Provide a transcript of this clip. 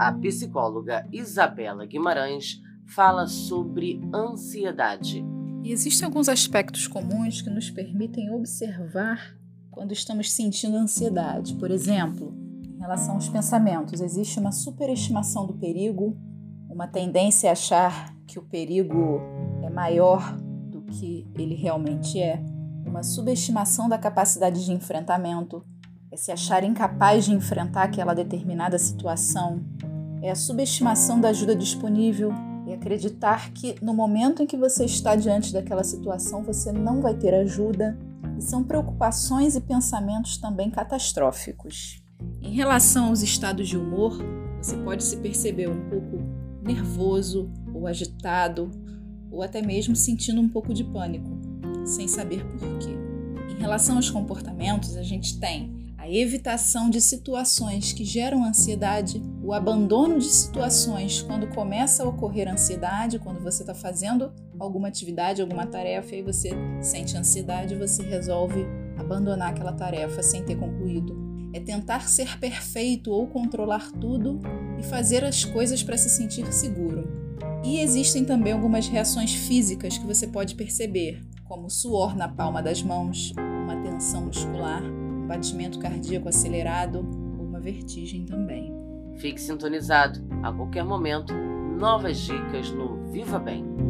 a psicóloga Isabela Guimarães fala sobre ansiedade. E existem alguns aspectos comuns que nos permitem observar quando estamos sentindo ansiedade. Por exemplo, em relação aos pensamentos, existe uma superestimação do perigo, uma tendência a achar que o perigo é maior do que ele realmente é, uma subestimação da capacidade de enfrentamento, é se achar incapaz de enfrentar aquela determinada situação, é a subestimação da ajuda disponível, é acreditar que no momento em que você está diante daquela situação você não vai ter ajuda, e são preocupações e pensamentos também catastróficos. Em relação aos estados de humor, você pode se perceber um pouco nervoso ou agitado, ou até mesmo sentindo um pouco de pânico, sem saber por quê. Em relação aos comportamentos, a gente tem a evitação de situações que geram ansiedade, o abandono de situações quando começa a ocorrer ansiedade, quando você está fazendo alguma atividade, alguma tarefa e você sente ansiedade, você resolve abandonar aquela tarefa sem ter concluído. É tentar ser perfeito ou controlar tudo e fazer as coisas para se sentir seguro. E existem também algumas reações físicas que você pode perceber, como suor na palma das mãos, uma tensão muscular, batimento cardíaco acelerado ou uma vertigem também. Fique sintonizado. A qualquer momento, novas dicas no Viva Bem.